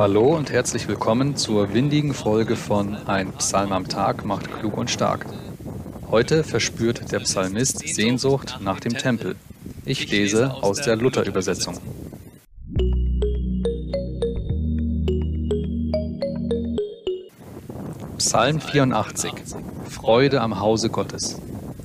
Hallo und herzlich willkommen zur windigen Folge von Ein Psalm am Tag macht klug und stark. Heute verspürt der Psalmist Sehnsucht nach dem Tempel. Ich lese aus der Luther-Übersetzung. Psalm 84 Freude am Hause Gottes.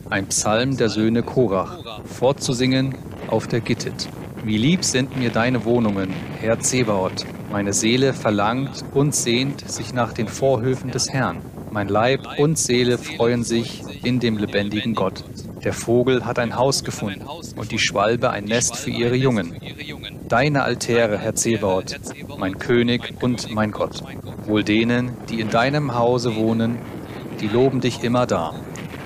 Ein Psalm der Söhne Korach, fortzusingen auf der Gittit. Wie lieb sind mir deine Wohnungen, Herr Zebaoth. Meine Seele verlangt und sehnt sich nach den Vorhöfen des Herrn. Mein Leib und Seele freuen sich in dem lebendigen Gott. Der Vogel hat ein Haus gefunden und die Schwalbe ein Nest für ihre Jungen. Deine Altäre, Herr Zebaoth, mein König und mein Gott. Wohl denen, die in deinem Hause wohnen, die loben dich immer da.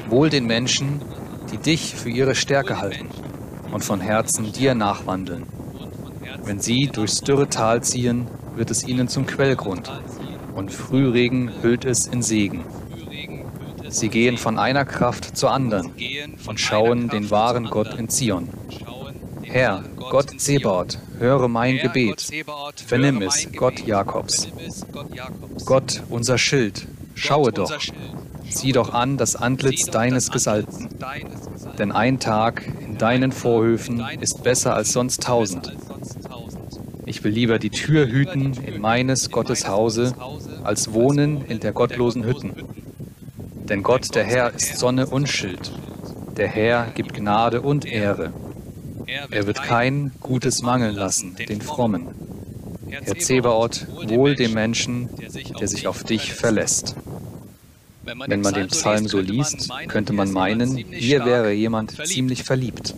Wohl den Menschen, die dich für ihre Stärke halten und von Herzen dir nachwandeln. Wenn sie durchs dürre Tal ziehen, wird es ihnen zum Quellgrund, und Frühregen hüllt es in Segen. Sie gehen von einer Kraft zur anderen und schauen den wahren Gott in Zion. Herr, Gott Zebaoth, höre mein Gebet, vernimm es, Gott Jakobs. Gott, unser Schild, schaue doch, sieh doch an das Antlitz deines Gesalbten. Denn ein Tag in deinen Vorhöfen ist besser als sonst tausend. Ich will lieber die Tür hüten in meines Gottes Hause, als wohnen in der gottlosen Hütten. Denn Gott, der Herr, ist Sonne und Schild. Der Herr gibt Gnade und Ehre. Er wird kein Gutes mangeln lassen, den Frommen. Herr Zebaoth, wohl dem Menschen, der sich auf dich verlässt. Wenn man den Psalm so liest, könnte man meinen, hier wäre jemand ziemlich verliebt.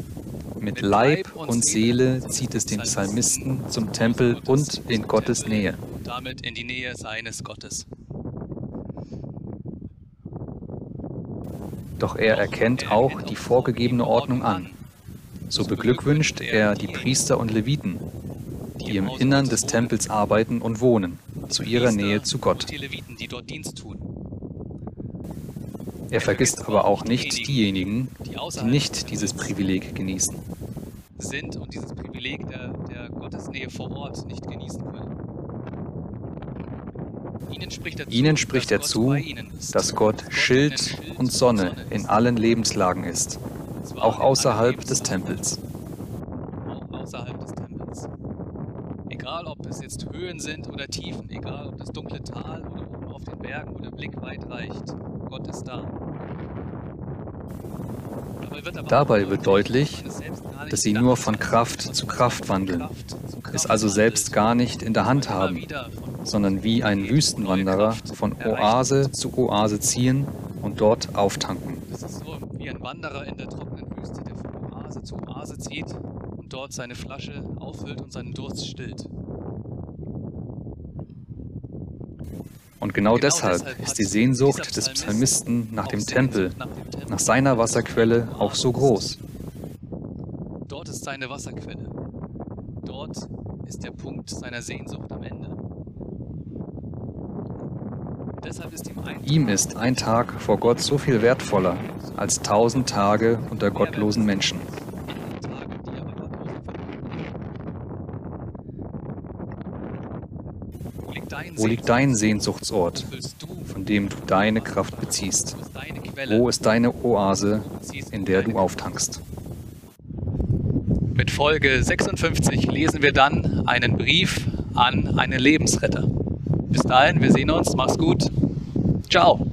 Mit Leib und Seele zieht es den Psalmisten zum Tempel und in Gottes Nähe. Damit in die Nähe seines Gottes. Doch er erkennt auch die vorgegebene Ordnung an. So beglückwünscht er die Priester und Leviten, die im Innern des Tempels arbeiten und wohnen, zu ihrer Nähe zu Gott. Die Leviten, die dort Dienst tun. Er vergisst aber auch nicht diejenigen, die nicht dieses Privileg genießen. Sind und dieses Privileg der, der Gottesnähe vor Ort nicht genießen können. Ihnen spricht er zu, Ihnen spricht er zu dass Gott Schild und Sonne in allen Lebenslagen ist, auch außerhalb des Tempels. Auch außerhalb des Tempels. Egal, ob es jetzt Höhen sind oder Tiefen, egal, ob das dunkle Tal oder oben auf den Bergen oder Blick weit reicht, Gott ist da. Dabei wird deutlich, dass sie nur von Kraft zu Kraft wandeln, es also selbst gar nicht in der Hand haben, sondern wie ein Wüstenwanderer von Oase zu Oase ziehen und dort auftanken. Es ist so wie ein Wanderer in der trockenen Wüste, der von Oase zu Oase zieht und dort seine Flasche auffüllt und seinen Durst stillt. Und genau deshalb ist die Sehnsucht des Psalmisten nach dem Tempel, nach seiner Wasserquelle auch so groß. Dort ist seine Wasserquelle. Dort ist der Punkt seiner Sehnsucht am Ende. Deshalb ist ihm ein Ihm ist ein Tag vor Gott so viel wertvoller als tausend Tage unter gottlosen Menschen. Tage, die aber gottlosen Wo liegt dein Sehnsuchtsort, von dem du deine Kraft beziehst? wo ist deine Quelle? Wo ist deine Oase, in der du auftankst? Mit Folge 56 lesen wir dann einen Brief an einen Lebensretter. Bis dahin, wir sehen uns, mach's gut. Ciao.